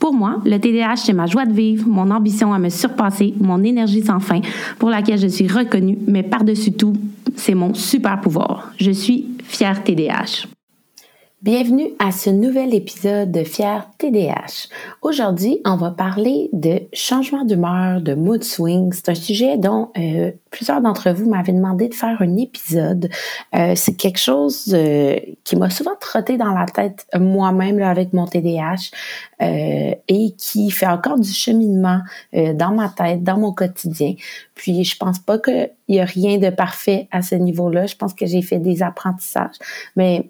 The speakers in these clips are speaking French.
Pour moi, le TDAH, c'est ma joie de vivre, mon ambition à me surpasser, mon énergie sans fin, pour laquelle je suis reconnue, mais par-dessus tout, c'est mon super pouvoir. Je suis fière TDAH. Bienvenue à ce nouvel épisode de Fier TDH. Aujourd'hui, on va parler de changement d'humeur, de mood swing. C'est un sujet dont euh, plusieurs d'entre vous m'avaient demandé de faire un épisode. Euh, c'est quelque chose euh, qui m'a souvent trotté dans la tête moi-même avec mon TDH et qui fait encore du cheminement dans ma tête, dans mon quotidien. Puis je pense pas qu'il y a rien de parfait à ce niveau-là. Je pense que j'ai fait des apprentissages, mais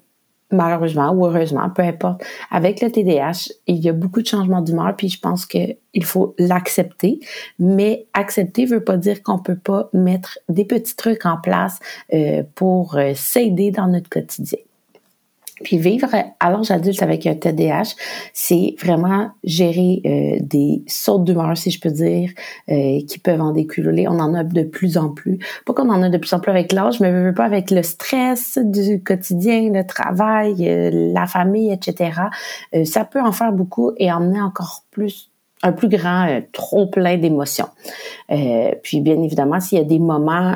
malheureusement ou heureusement, peu importe, avec le TDAH, il y a beaucoup de changements d'humeur, puis je pense qu'il faut l'accepter. Mais accepter veut pas dire qu'on peut pas mettre des petits trucs en place euh, pour euh, s'aider dans notre quotidien. Puis vivre à l'âge adulte avec un TDAH, c'est vraiment gérer euh, des sautes d'humeur, si je peux dire, euh, qui peuvent en découler. On en a de plus en plus. Pas qu'on en a de plus en plus avec l'âge, mais pas avec le stress du quotidien, le travail, euh, la famille, etc. ça peut en faire beaucoup et emmener encore plus un plus grand trop plein d'émotions. puis bien évidemment, s'il y a des moments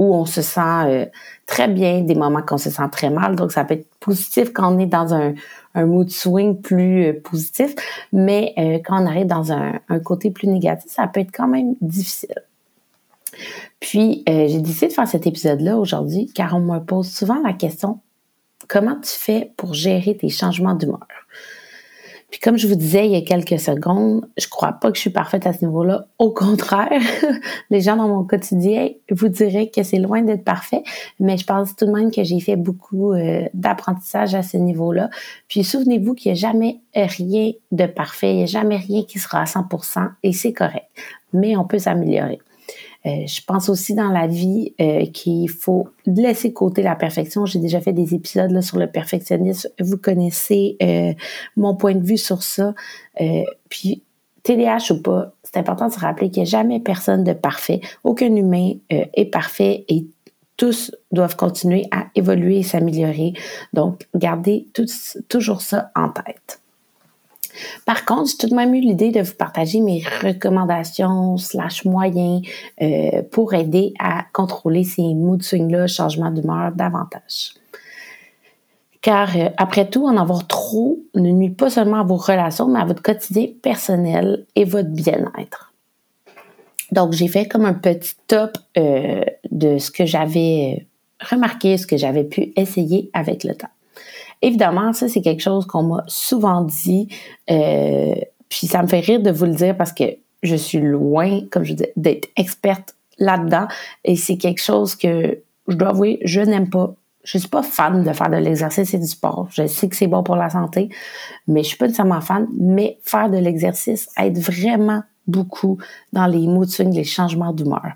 où on se sent euh, très bien, des moments qu'on se sent très mal. Donc, ça peut être positif quand on est dans un, mood swing plus euh, positif, mais euh, quand on arrive dans un, côté plus négatif, ça peut être quand même difficile. Puis, j'ai décidé de faire cet épisode-là aujourd'hui car on me pose souvent la question, comment tu fais pour gérer tes changements d'humeur? Puis comme je vous disais il y a quelques secondes, je crois pas que je suis parfaite à ce niveau-là. Au contraire, les gens dans mon quotidien vous diraient que c'est loin d'être parfait, mais je pense tout de même que j'ai fait beaucoup euh, d'apprentissage à ce niveau-là. Puis souvenez-vous qu'il n'y a jamais rien de parfait, il n'y a jamais rien qui sera à 100% et c'est correct. Mais on peut s'améliorer. Euh, je pense aussi dans la vie euh, qu'il faut laisser côté la perfection. J'ai déjà fait des épisodes là, sur le perfectionnisme. Vous connaissez euh, mon point de vue sur ça. puis TDAH ou pas, c'est important de se rappeler qu'il n'y a jamais personne de parfait. Aucun humain est parfait et tous doivent continuer à évoluer et s'améliorer. Donc, gardez toujours ça en tête. Par contre, j'ai tout de même eu l'idée de vous partager mes recommandations slash moyens euh, pour aider à contrôler ces mood swings-là, changement d'humeur davantage. Car euh, après tout, en avoir trop ne nuit pas seulement à vos relations, mais à votre quotidien personnel et votre bien-être. Donc, j'ai fait comme un petit top euh, de ce que j'avais remarqué, ce que j'avais pu essayer avec le temps. Évidemment, ça, c'est quelque chose qu'on m'a souvent dit. Euh, puis ça me fait rire de vous le dire parce que je suis loin, comme je dis, d'être experte là-dedans. Et c'est quelque chose que, je dois avouer, je n'aime pas. Je suis pas fan de faire de l'exercice et du sport. Je sais que c'est bon pour la santé, mais je suis pas nécessairement fan. Mais faire de l'exercice aide vraiment beaucoup dans les mood les changements d'humeur.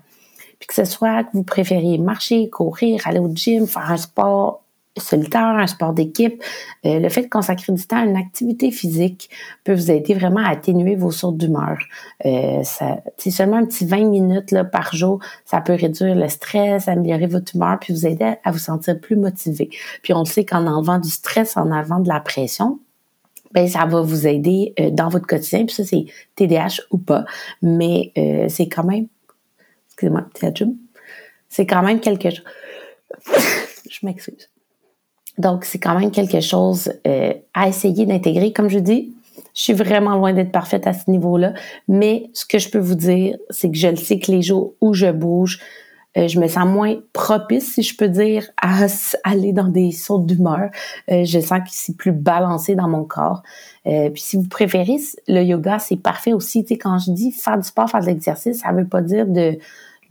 Puis que ce soit que vous préfériez marcher, courir, aller au gym, faire un sport solitaire, un sport d'équipe, euh, le fait de consacrer du temps à une activité physique peut vous aider vraiment à atténuer vos sautes d'humeur. Euh, seulement un petit 20 minutes par jour, ça peut réduire le stress, améliorer votre humeur, puis vous aider à vous sentir plus motivé. Puis on sait qu'en enlevant du stress, en enlevant de la pression, ben ça va vous aider euh, dans votre quotidien. Puis ça, c'est TDAH ou pas, mais euh, c'est quand même, excusez-moi, c'est quand même quelque chose. Je m'excuse donc, c'est quand même quelque chose euh, à essayer d'intégrer. Comme je dis, je suis vraiment loin d'être parfaite à ce niveau-là, mais ce que je peux vous dire, c'est que je le sais que les jours où je bouge, euh, je me sens moins propice, si je peux dire, à aller dans des sautes d'humeur. Euh, je sens que c'est plus balancé dans mon corps. puis si vous préférez, le yoga, c'est parfait aussi. Tu sais, quand je dis faire du sport, faire de l'exercice, ça veut pas dire de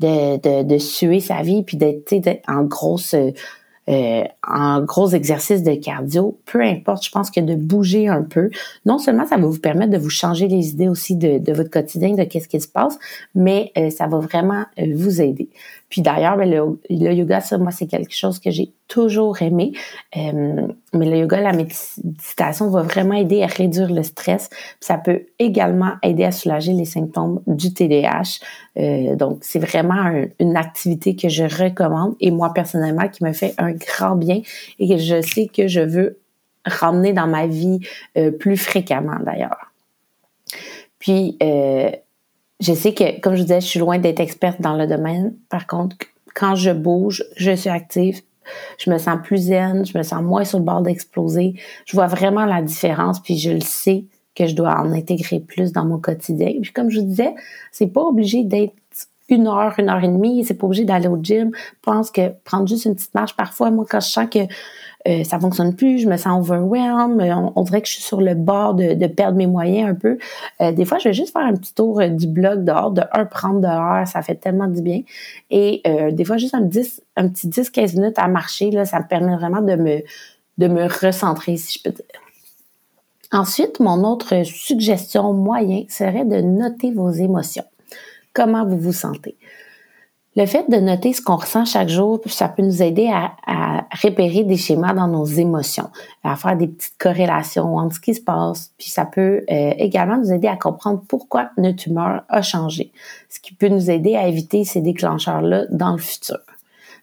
de, de, de suer sa vie puis d'être en grosse euh, en gros exercices de cardio, peu importe, je pense que de bouger un peu, non seulement ça va vous permettre de vous changer les idées aussi de, votre quotidien, de qu'est-ce qui se passe, mais euh, ça va vraiment euh, vous aider. Puis d'ailleurs, ben, le, yoga, ça, moi, c'est quelque chose que j'ai toujours aimé. Euh, mais le yoga, la méditation va vraiment aider à réduire le stress. ça peut également aider à soulager les symptômes du TDAH. Euh, donc, c'est vraiment une activité que je recommande et moi, personnellement, qui me fait un grand bien et que je sais que je veux ramener dans ma vie euh, plus fréquemment, d'ailleurs. Puis, euh, je sais que, comme je disais, je suis loin d'être experte dans le domaine. Par contre, quand je bouge, je suis active, je me sens plus zen, je me sens moins sur le bord d'exploser. Je vois vraiment la différence, puis je le sais que je dois en intégrer plus dans mon quotidien. Puis comme je vous disais, c'est pas obligé d'être une heure, une heure et demie, c'est pas obligé d'aller au gym. Je pense que prendre juste une petite marche, parfois, moi, quand je sens que euh, ça fonctionne plus, je me sens overwhelmed, on, on, dirait que je suis sur le bord de, perdre mes moyens un peu. Euh, des fois, je vais juste faire un petit tour euh, du blog dehors, de un prendre dehors, ça fait tellement du bien. Et des fois, juste un, 10, un petit 10-15 minutes à marcher, là, ça me permet vraiment de me, de me recentrer, si je peux dire. Ensuite, mon autre suggestion moyen serait de noter vos émotions. Comment vous vous sentez? Le fait de noter ce qu'on ressent chaque jour, ça peut nous aider à, repérer des schémas dans nos émotions, à faire des petites corrélations entre ce qui se passe, puis ça peut euh, également nous aider à comprendre pourquoi notre humeur a changé, ce qui peut nous aider à éviter ces déclencheurs-là dans le futur.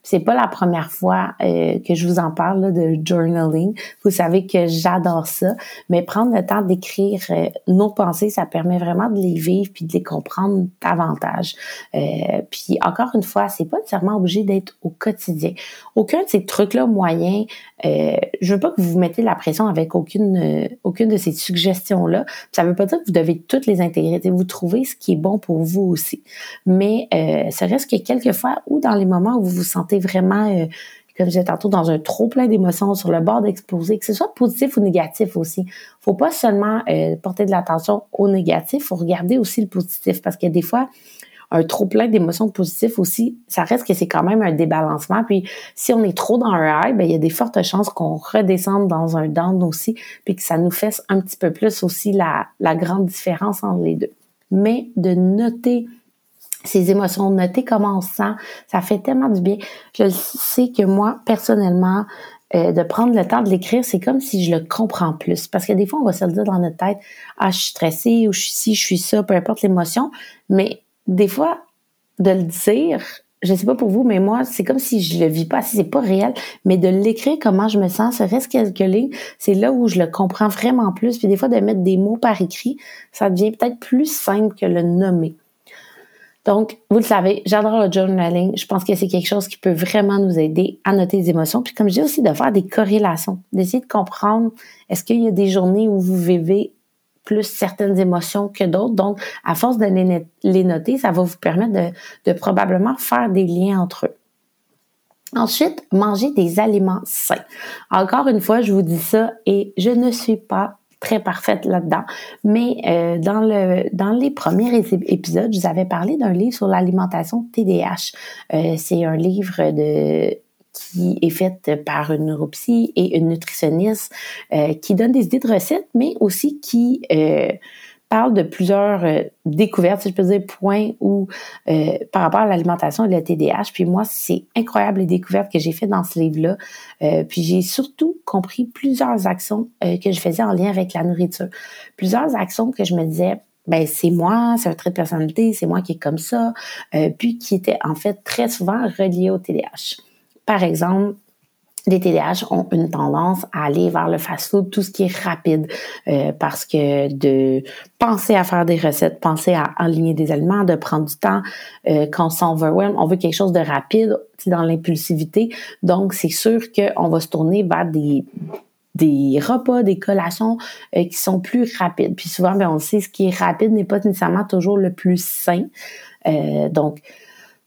C'est pas la première fois euh, que je vous en parle de journaling. Vous savez que j'adore ça, mais prendre le temps d'écrire euh, nos pensées, ça permet vraiment de les vivre puis de les comprendre davantage. Euh, puis encore une fois, c'est pas nécessairement obligé d'être au quotidien. Aucun de ces trucs-là moyens, euh, je veux pas que vous vous mettez la pression avec aucune aucune de ces suggestions-là. Ça veut pas dire que vous devez toutes les intégrer. Vous trouvez ce qui est bon pour vous aussi. Mais euh, ça reste que quelquefois ou dans les moments où vous vous sentez vraiment, euh, comme je disais tantôt, dans un trop plein d'émotions, sur le bord d'exploser, que ce soit positif ou négatif aussi. Faut pas seulement euh, porter de l'attention au négatif, faut regarder aussi le positif parce que des fois, un trop plein d'émotions positives aussi, ça reste que c'est quand même un débalancement. Puis si on est trop dans un high, ben il y a des fortes chances qu'on redescende dans un down aussi, puis que ça nous fasse un petit peu plus aussi la, la grande différence entre les deux. Mais de noter ces émotions, noter comment on se sent, ça fait tellement du bien. Je sais que moi, personnellement, euh, de prendre le temps de l'écrire, c'est comme si je le comprends plus. Parce que des fois, on va se le dire dans notre tête, ah, je suis stressée ou je suis ci, je suis ça, peu importe l'émotion. Mais des fois, de le dire, je sais pas pour vous, mais moi, c'est comme si je le vis pas, si c'est pas réel, mais de l'écrire comment je me sens, reste quelques lignes, c'est là où je le comprends vraiment plus. Puis des fois, de mettre des mots par écrit, ça devient peut-être plus simple que le nommer. Donc, vous le savez, j'adore le journaling. Je pense que c'est quelque chose qui peut vraiment nous aider à noter les émotions. Puis comme je dis aussi, de faire des corrélations, d'essayer de comprendre est-ce qu'il y a des journées où vous vivez plus certaines émotions que d'autres? Donc, à force de les noter, ça va vous permettre de, probablement faire des liens entre eux. Ensuite, manger des aliments sains. Encore une fois, je vous dis ça et je ne suis pas très parfaite là-dedans. Mais euh, dans le dans les premiers épisodes, je vous avais parlé d'un livre sur l'alimentation TDH. Euh, c'est un livre de qui est fait par une neuropsy et une nutritionniste euh, qui donne des idées de recettes, mais aussi qui parle de plusieurs euh, découvertes, si je peux dire, points où euh, par rapport à l'alimentation et le TDAH. Puis moi, c'est incroyable les découvertes que j'ai faites dans ce livre-là. Euh, puis j'ai surtout compris plusieurs actions que je faisais en lien avec la nourriture. Plusieurs actions que je me disais, ben c'est moi, c'est un trait de personnalité, c'est moi qui est comme ça, puis qui étaient en fait très souvent reliées au TDAH. Par exemple, les TDAH ont une tendance à aller vers le fast-food, tout ce qui est rapide, euh, parce que de penser à faire des recettes, penser à aligner des aliments, de prendre du temps, euh, quand on s'overwhelm, on veut quelque chose de rapide, dans l'impulsivité. Donc, c'est sûr qu'on va se tourner vers des des repas, des collations euh, qui sont plus rapides. Puis souvent, ben, on sait ce qui est rapide n'est pas nécessairement toujours le plus sain. Euh, donc,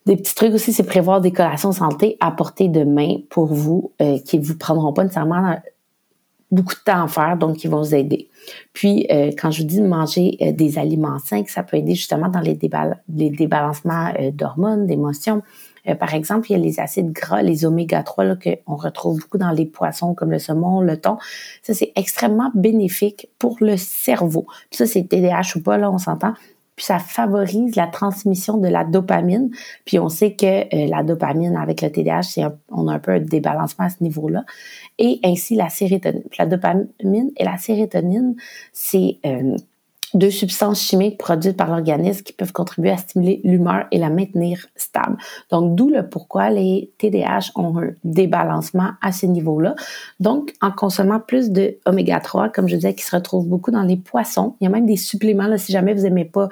des petits trucs aussi, c'est prévoir des collations santé à portée de main pour vous, euh, qui vous prendront pas nécessairement euh, beaucoup de temps à faire, donc qui vont vous aider. Puis, euh, quand je vous dis de manger euh, des aliments sains, ça peut aider justement dans les, les débalancements d'hormones, d'émotions. par exemple, il y a les acides gras, les oméga 3 qu'on retrouve beaucoup dans les poissons comme le saumon, le thon. Ça, c'est extrêmement bénéfique pour le cerveau. Puis ça, c'est TDAH ou pas, là, on s'entend puis ça favorise la transmission de la dopamine. Puis on sait que euh, la dopamine avec le TDAH, on a un peu un débalancement à ce niveau-là. Et ainsi la sérotonine. Puis la dopamine et la sérotonine, c'est euh, deux substances chimiques produites par l'organisme qui peuvent contribuer à stimuler l'humeur et la maintenir stable. Donc, d'où le pourquoi les TDAH ont un débalancement à ce niveau-là. Donc, en consommant plus de oméga 3, comme je disais, qui se retrouve beaucoup dans les poissons, il y a même des suppléments, là, si jamais vous aimez pas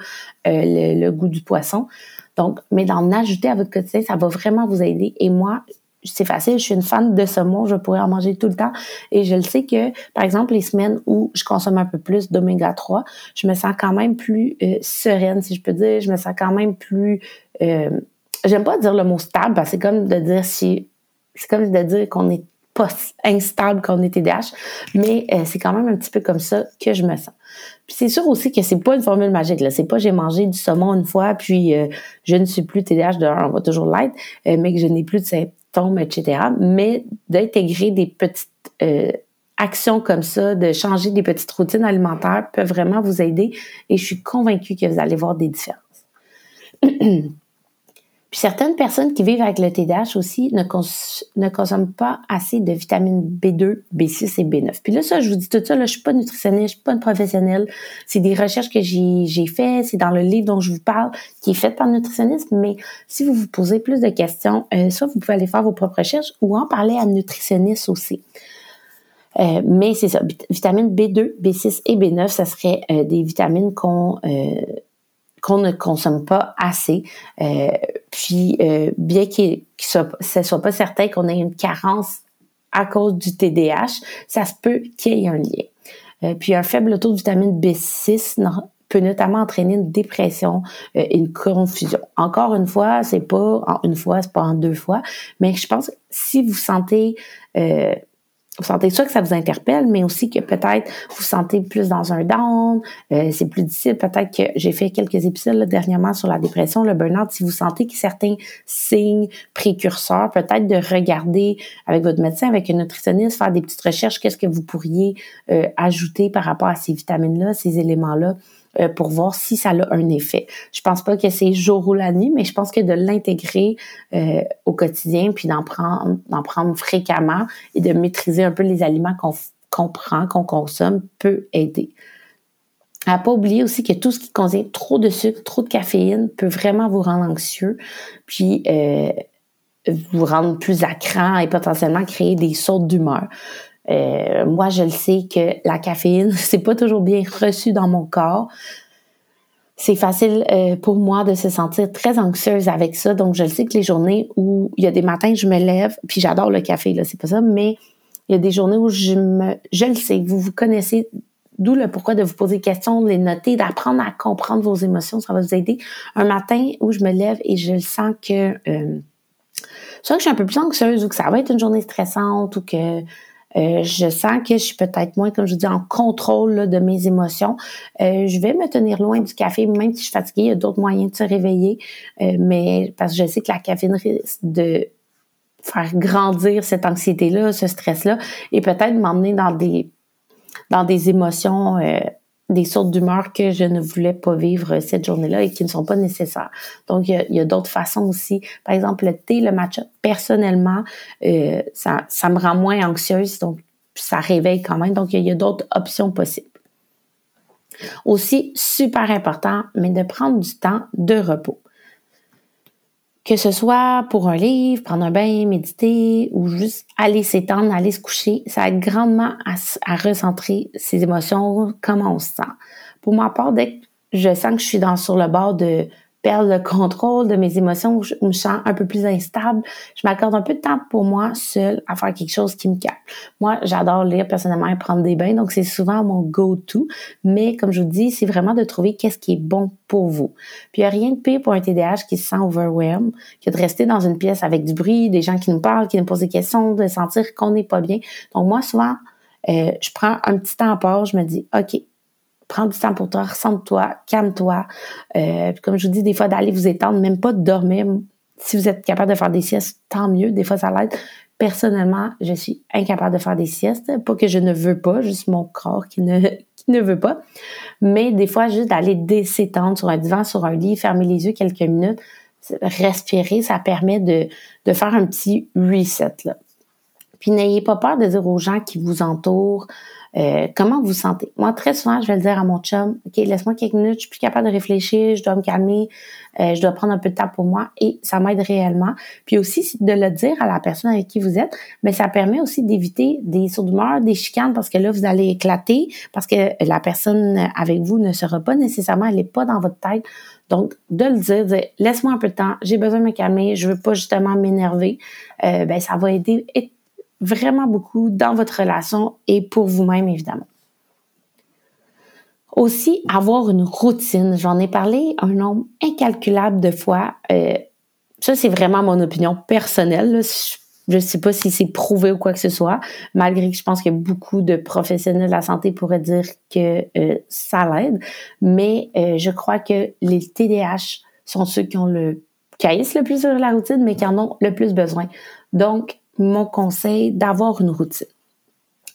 euh, le, le, goût du poisson. Donc, mais d'en ajouter à votre quotidien, ça va vraiment vous aider. Et moi, c'est facile, je suis une fan de saumon, je pourrais en manger tout le temps. Et je le sais que, par exemple, les semaines où je consomme un peu plus d'oméga 3, je me sens quand même plus euh, sereine, si je peux dire. Je me sens quand même plus... Euh, J'aime pas dire le mot stable, parce que c'est comme de dire si... C'est comme de dire qu'on est pas instable quand on est TDAH, mais euh, c'est quand même un petit peu comme ça que je me sens. Puis c'est sûr aussi que c'est pas une formule magique là, c'est pas j'ai mangé du saumon une fois puis je ne suis plus TDAH de on va toujours l'être, mais que je n'ai plus de etc. Mais d'intégrer des petites euh, actions comme ça, de changer des petites routines alimentaires peut vraiment vous aider et je suis convaincue que vous allez voir des différences. Puis certaines personnes qui vivent avec le TDAH aussi ne, consomment pas assez de vitamines B2, B6 et B9. Puis là, ça, je vous dis tout ça, là, je suis pas nutritionniste, je suis pas une professionnelle. C'est des recherches que j'ai fait, c'est dans le livre dont je vous parle, qui est fait par le nutritionniste. Mais si vous vous posez plus de questions, euh, soit vous pouvez aller faire vos propres recherches ou en parler à un nutritionniste aussi. Euh, mais c'est ça, vitamines B2, B6 et B9, ça serait euh, des vitamines qu'on ne consomme pas assez. Euh, puis, euh, bien qu'il ne soit pas certain qu'on ait une carence à cause du TDAH, ça se peut qu'il y ait un lien. Euh, puis, un faible taux de vitamine B6 peut notamment entraîner une dépression et une confusion. Encore une fois, c'est pas en une fois, c'est pas en deux fois, mais je pense que si vous sentez vous sentez soit que ça vous interpelle, mais aussi que peut-être vous sentez plus dans un down, euh, c'est plus difficile. Peut-être que j'ai fait quelques épisodes dernièrement sur la dépression, le burn-out. Si vous sentez que certains signes précurseurs, peut-être de regarder avec votre médecin, avec un nutritionniste, faire des petites recherches, qu'est-ce que vous pourriez euh, ajouter par rapport à ces vitamines-là, ces éléments-là euh, pour voir si ça a un effet. Je pense pas que c'est jour ou la nuit, mais je pense que de l'intégrer euh, au quotidien, puis d'en prendre, fréquemment et de maîtriser un peu les aliments qu'on prend, qu'on consomme, peut aider. À pas oublier aussi que tout ce qui contient trop de sucre, trop de caféine peut vraiment vous rendre anxieux, puis euh, vous rendre plus à et potentiellement créer des sautes d'humeur. Euh, moi, je le sais que la caféine, c'est pas toujours bien reçu dans mon corps. C'est facile euh, pour moi de se sentir très anxieuse avec ça. Donc, je le sais que les journées où il y a des matins, je me lève, puis j'adore le café, là, c'est pas ça, mais il y a des journées où je me, je le sais, vous vous connaissez, d'où le pourquoi de vous poser des questions, de les noter, d'apprendre à comprendre vos émotions, ça va vous aider. Un matin où je me lève et je sens que, euh, soit que je suis un peu plus anxieuse ou que ça va être une journée stressante ou que euh, je sens que je suis peut-être moins, comme je dis, en contrôle de mes émotions. Euh, je vais me tenir loin du café, même si je suis fatiguée. Il y a d'autres moyens de se réveiller, euh, mais parce que je sais que la caféine risque de faire grandir cette anxiété-là, ce stress-là, et peut-être m'emmener dans des dans des émotions des sortes d'humeur que je ne voulais pas vivre cette journée-là et qui ne sont pas nécessaires. Donc, il y a, d'autres façons aussi. Par exemple, le thé, le matcha, personnellement, euh, ça, ça me rend moins anxieuse, donc ça réveille quand même. Donc, il y a d'autres options possibles. Aussi, super important, mais de prendre du temps de repos que ce soit pour un livre, prendre un bain, méditer ou juste aller s'étendre, aller se coucher, ça aide grandement à, recentrer ses émotions, comment on se sent. Pour ma part, dès que je sens que je suis dans, sur le bord de perdre le contrôle de mes émotions, je me sens un peu plus instable, je m'accorde un peu de temps pour moi seule à faire quelque chose qui me calme. Moi, j'adore lire personnellement et prendre des bains, donc c'est souvent mon go-to. Mais comme je vous dis, c'est vraiment de trouver qu'est-ce qui est bon pour vous. Puis il n'y a rien de pire pour un TDAH qui se sent overwhelmed que de rester dans une pièce avec du bruit, des gens qui nous parlent, qui nous posent des questions, de sentir qu'on n'est pas bien. Donc moi, souvent, euh, je prends un petit temps à part, je me dis, OK, prends du temps pour toi, ressens-toi, calme-toi. Euh, comme je vous dis, des fois, d'aller vous étendre, même pas de dormir. Si vous êtes capable de faire des siestes, tant mieux. Des fois, ça l'aide. Personnellement, je suis incapable de faire des siestes. Pas que je ne veux pas, juste mon corps qui ne, qui ne veut pas. Mais des fois, juste d'aller s'étendre sur un divan, sur un lit, fermer les yeux quelques minutes, respirer, ça permet de, de faire un petit reset. Puis n'ayez pas peur de dire aux gens qui vous entourent euh, comment vous sentez? Moi, très souvent, je vais le dire à mon chum, OK, laisse-moi quelques minutes, je suis plus capable de réfléchir, je dois me calmer, euh, je dois prendre un peu de temps pour moi et ça m'aide réellement. Puis aussi, de le dire à la personne avec qui vous êtes, mais ça permet aussi d'éviter des sauts d'humeur, des chicanes, parce que là, vous allez éclater, parce que la personne avec vous ne sera pas nécessairement, elle n'est pas dans votre tête. Donc, de le dire, dire laisse-moi un peu de temps, j'ai besoin de me calmer, je veux pas justement m'énerver, euh, ben ça va aider vraiment beaucoup dans votre relation et pour vous-même, évidemment. Aussi, avoir une routine. J'en ai parlé un nombre incalculable de fois. Euh, ça, c'est vraiment mon opinion personnelle. Je ne sais pas si c'est prouvé ou quoi que ce soit, malgré que je pense que beaucoup de professionnels de la santé pourraient dire que euh, ça l'aide. Mais euh, je crois que les TDAH sont ceux qui ont le caïs le plus sur la routine, mais qui en ont le plus besoin. Donc, mon conseil d'avoir une routine.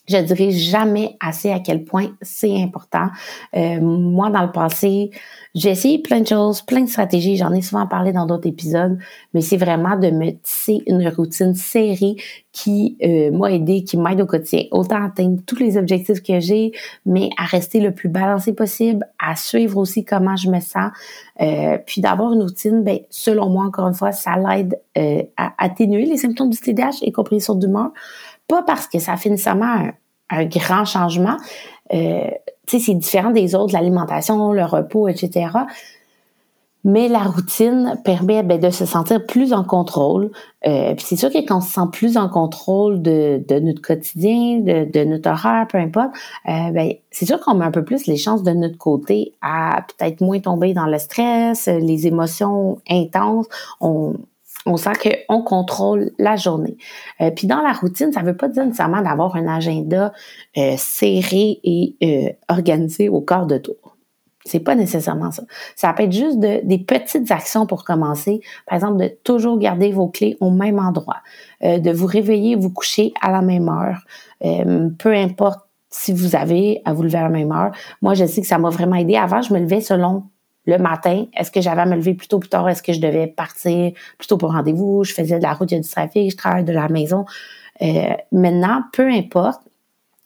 Je dirais jamais assez à quel point c'est important. Euh, moi, dans le passé, j'ai essayé plein de choses, plein de stratégies. J'en ai souvent parlé dans d'autres épisodes, mais c'est vraiment de me tisser une routine serrée qui euh, m'a aidé, qui m'aide au quotidien. Autant atteindre tous les objectifs que j'ai, mais à rester le plus balancé possible, à suivre aussi comment je me sens, euh, puis d'avoir une routine. Ben, selon moi, encore une fois, ça l'aide euh, à atténuer les symptômes du TDAH, y compris sur d'humeur. Pas parce que ça fait nécessairement un, grand changement. Euh, tu sais, c'est différent des autres, l'alimentation, le repos, etc. Mais la routine permet ben, de se sentir plus en contrôle. Euh, c'est sûr que quand on se sent plus en contrôle de, de notre quotidien, de, de, notre horaire, peu importe, euh, ben, c'est sûr qu'on met un peu plus les chances de notre côté à peut-être moins tomber dans le stress, les émotions intenses. On, on sent qu'on contrôle la journée. Euh, puis dans la routine, ça veut pas dire nécessairement d'avoir un agenda euh, serré et euh, organisé au quart de tour. C'est pas nécessairement ça. Ça peut être juste de, des petites actions pour commencer. Par exemple, de toujours garder vos clés au même endroit, de vous réveiller, vous coucher à la même heure, peu importe si vous avez à vous lever à la même heure. Moi, je sais que ça m'a vraiment aidé. Avant, je me levais selon le matin, est-ce que j'avais à me lever plus tôt, plus tard? Est-ce que je devais partir plus tôt pour rendez-vous? Je faisais de la route, il y a du trafic, je travaille de la maison. Euh, maintenant, peu importe,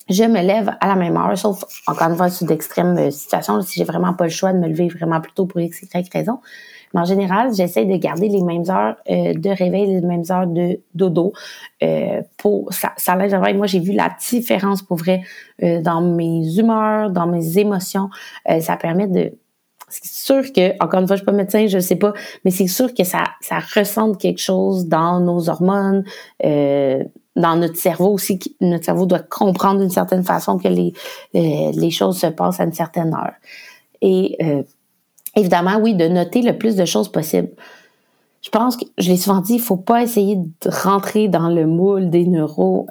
je me lève à la même heure, sauf encore une fois sur d'extrêmes euh, situations, si j'ai vraiment pas le choix de me lever vraiment plus tôt pour x, y raison. Mais en général, j'essaie de garder les mêmes heures euh, de réveil, les mêmes heures de dodo. pour ça, ça l'aide vraiment. Moi, j'ai vu la différence pour vrai dans mes humeurs, dans mes émotions. ça permet de c'est sûr que, encore une fois, je suis pas médecin, je sais pas, mais c'est sûr que ça, ça ressente quelque chose dans nos hormones, euh, dans notre cerveau aussi. Notre cerveau doit comprendre d'une certaine façon que les, euh, choses se passent à une certaine heure. Et euh, évidemment, oui, de noter le plus de choses possible. Je pense que, je l'ai souvent dit, il faut pas essayer de rentrer dans le moule des neuros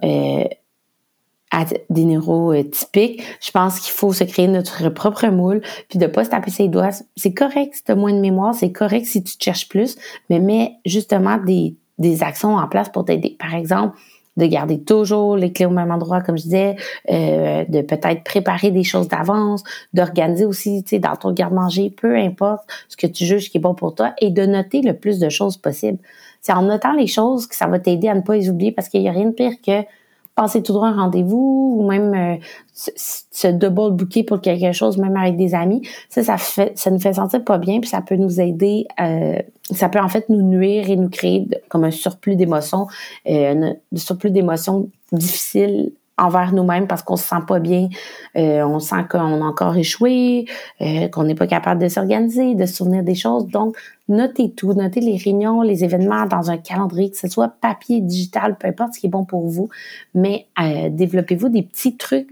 à des neurotypiques, je pense qu'il faut se créer notre propre moule, puis de pas se taper ses doigts. C'est correct si tu as moins de mémoire, c'est correct si tu cherches plus, mais mets justement des, des actions en place pour t'aider. Par exemple, de garder toujours les clés au même endroit, comme je disais, euh, de peut-être préparer des choses d'avance, d'organiser aussi, tu sais, dans ton garde-manger, peu importe ce que tu juges qui est bon pour toi, et de noter le plus de choses possible. C'est en notant les choses que ça va t'aider à ne pas les oublier, parce qu'il n'y a rien de pire que passer tout droit un rendez-vous ou même euh, se, double booker pour quelque chose, même avec des amis, ça, ça fait, ça nous fait sentir pas bien, puis ça peut nous aider, euh, ça peut en fait nous nuire et nous créer comme un surplus d'émotions, euh, un surplus d'émotions difficiles envers nous-mêmes parce qu'on se sent pas bien, euh, on sent qu'on a encore échoué, euh, qu'on n'est pas capable de s'organiser, de se souvenir des choses. Donc, notez tout, notez les réunions, les événements dans un calendrier, que ce soit papier, digital, peu importe ce qui est bon pour vous, mais euh, développez-vous des petits trucs,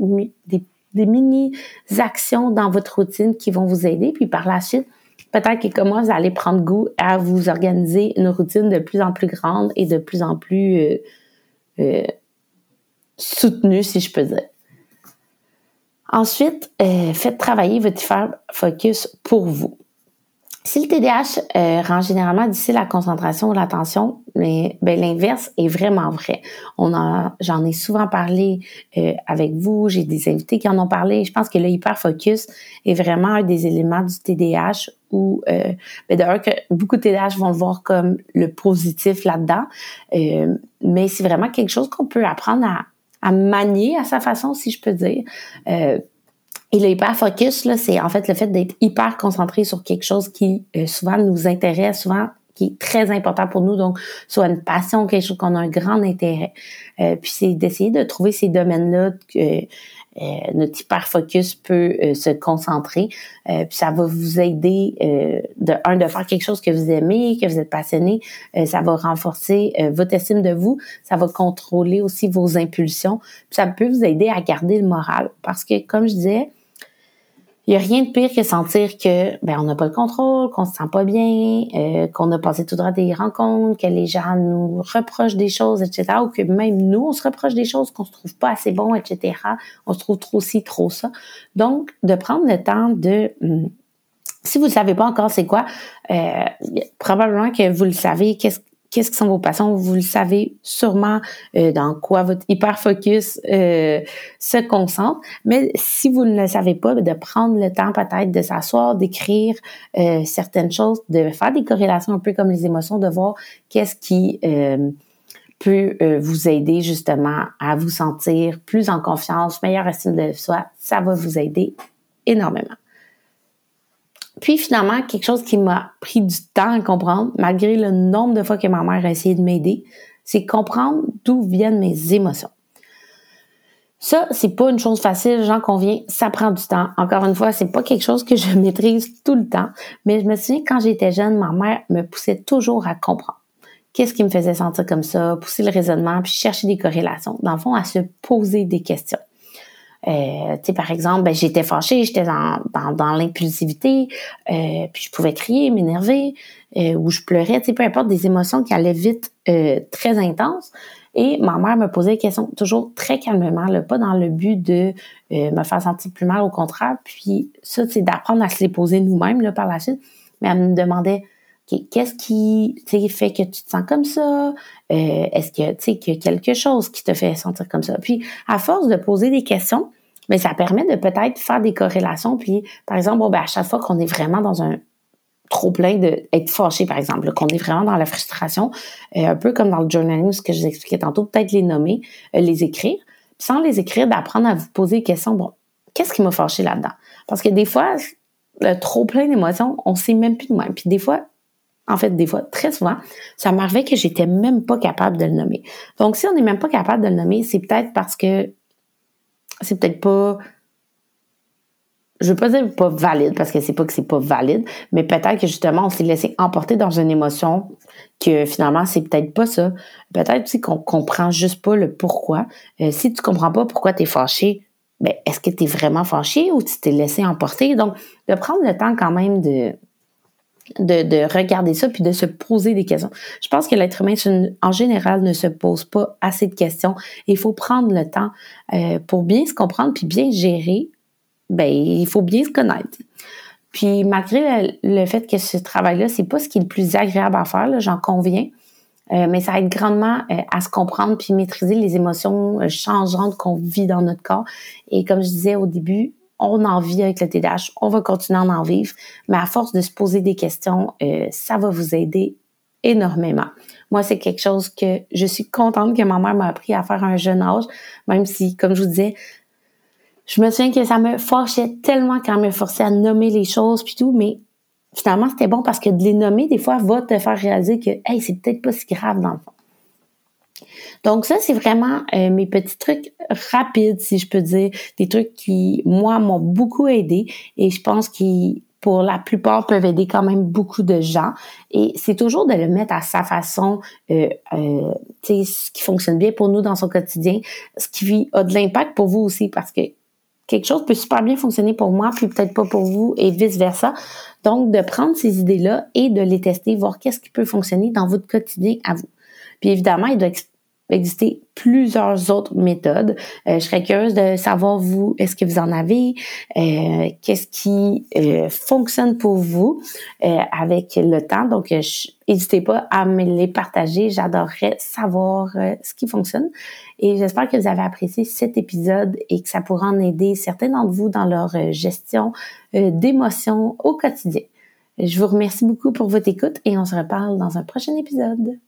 des, des mini-actions dans votre routine qui vont vous aider. Puis par la suite, peut-être que comme moi, vous allez prendre goût à vous organiser une routine de plus en plus grande et de plus en plus soutenu, si je peux dire. Ensuite, euh, faites travailler votre focus pour vous. Si le TDAH euh, rend généralement difficile la concentration ou l'attention, mais ben, l'inverse est vraiment vrai. On j'en ai souvent parlé euh, avec vous, j'ai des invités qui en ont parlé. Je pense que le hyperfocus est vraiment un des éléments du TDAH où, ben, d'ailleurs que beaucoup de TDAH vont le voir comme le positif là-dedans, mais c'est vraiment quelque chose qu'on peut apprendre à, à manier à sa façon, si je peux dire. Euh, et le hyper focus, c'est en fait le fait d'être hyper concentré sur quelque chose qui euh, souvent nous intéresse, souvent qui est très important pour nous, donc soit une passion, quelque chose qu'on a un grand intérêt. Euh, puis c'est d'essayer de trouver ces domaines-là que euh, notre hyper focus peut se concentrer. puis ça va vous aider de un de faire quelque chose que vous aimez, que vous êtes passionné. ça va renforcer votre estime de vous. Ça va contrôler aussi vos impulsions. Puis ça peut vous aider à garder le moral parce que comme je disais il y a rien de pire que sentir que ben on n'a pas le contrôle, qu'on se sent pas bien, euh, qu'on a passé tout droit des rencontres, que les gens nous reprochent des choses, etc. Ou que même nous, on se reproche des choses qu'on se trouve pas assez bon, etc. On se trouve trop ci, trop ça. Donc, de prendre le temps de hum, si vous ne savez pas encore c'est quoi, euh, probablement que vous le savez, qu'est-ce qu'est-ce qui sont vos passions, vous le savez sûrement euh, dans quoi votre hyper focus euh, se concentre. Mais si vous ne le savez pas, de prendre le temps peut-être de s'asseoir, d'écrire euh, certaines choses, de faire des corrélations un peu comme les émotions, de voir qu'est-ce qui peut vous aider justement à vous sentir plus en confiance, meilleure estime de soi, ça va vous aider énormément. Puis finalement, quelque chose qui m'a pris du temps à comprendre, malgré le nombre de fois que ma mère a essayé de m'aider, c'est comprendre d'où viennent mes émotions. Ça, c'est pas une chose facile, j'en conviens, ça prend du temps. Encore une fois, c'est pas quelque chose que je maîtrise tout le temps, mais je me souviens quand j'étais jeune, ma mère me poussait toujours à comprendre. Qu'est-ce qui me faisait sentir comme ça, pousser le raisonnement, puis chercher des corrélations. Dans le fond, à se poser des questions. Euh, tu sais, par exemple, ben, j'étais fâchée, j'étais dans, dans, l'impulsivité, euh, puis je pouvais crier, m'énerver, euh, ou je pleurais, tu sais, peu importe, des émotions qui allaient vite, euh, très intenses. Et ma mère me posait des questions toujours très calmement, là, pas dans le but de euh, me faire sentir plus mal, au contraire. Puis ça, c'est d'apprendre à se les poser nous-mêmes là, par la suite. Mais elle me demandait qu'est-ce qui fait que tu te sens comme ça? Euh, est-ce que tu sais qu'il y a quelque chose qui te fait sentir comme ça? Puis, à force de poser des questions, mais ça permet de peut-être faire des corrélations. Puis, par exemple, bon, ben, à chaque fois qu'on est vraiment dans un trop plein d'être fâché, par exemple, qu'on est vraiment dans la frustration, euh, un peu comme dans le journaling, ce que je vous expliquais tantôt, peut-être les nommer, euh, les écrire. Puis sans les écrire, d'apprendre à vous poser des questions. Bon, qu'est-ce qui m'a fâché là-dedans? Parce que des fois, le trop plein d'émotions, on sait même plus nous-mêmes. Puis des fois, en fait, des fois, très souvent, ça m'arrivait que j'étais même pas capable de le nommer. Donc, si on n'est même pas capable de le nommer, c'est peut-être parce que c'est peut-être pas je veux pas dire pas valide parce que c'est pas que c'est pas valide, mais peut-être que justement on s'est laissé emporter dans une émotion que finalement c'est peut-être pas ça. Peut-être aussi qu'on comprend juste pas le pourquoi. Euh, si tu comprends pas pourquoi tu es fâché, ben est-ce que tu es vraiment fâché ou tu t'es laissé emporter? Donc de prendre le temps quand même de de, regarder ça puis de se poser des questions. Je pense que l'être humain, en général, ne se pose pas assez de questions. Il faut prendre le temps euh, pour bien se comprendre puis bien gérer. Ben, il faut bien se connaître. Puis malgré le, fait que ce travail-là, c'est pas ce qui est le plus agréable à faire, j'en conviens. Euh, mais ça aide grandement euh, à se comprendre puis maîtriser les émotions changeantes qu'on vit dans notre corps. Et comme je disais au début, on en vit avec le TDAH, on va continuer à en vivre, mais à force de se poser des questions, euh, ça va vous aider énormément. Moi, c'est quelque chose que je suis contente que ma mère m'a appris à faire à un jeune âge, même si, comme je vous disais, je me souviens que ça me fâchait tellement quand elle me forçait à nommer les choses puis tout, mais finalement, c'était bon parce que de les nommer, des fois, va te faire réaliser que, hey, c'est peut-être pas si grave dans le fond. Donc ça, c'est vraiment euh, mes petits trucs rapides, si je peux dire, des trucs qui, moi, m'ont beaucoup aidé et je pense qu'ils pour la plupart peuvent aider quand même beaucoup de gens. Et c'est toujours de le mettre à sa façon euh, euh, ce qui fonctionne bien pour nous dans son quotidien ce qui a de l'impact pour vous aussi parce que quelque chose peut super bien fonctionner pour moi puis peut-être pas pour vous et vice versa donc de prendre ces idées là et de les tester voir qu'est-ce qui peut fonctionner dans votre quotidien à vous. Puis évidemment il doit exister plusieurs autres méthodes. Euh, je serais curieuse de savoir, vous, est-ce que vous en avez? Euh, qu'est-ce qui euh, fonctionne pour vous avec le temps? Donc, n'hésitez pas à me les partager. J'adorerais savoir ce qui fonctionne. Et j'espère que vous avez apprécié cet épisode et que ça pourra en aider certains d'entre vous dans leur gestion d'émotions au quotidien. Je vous remercie beaucoup pour votre écoute et on se reparle dans un prochain épisode.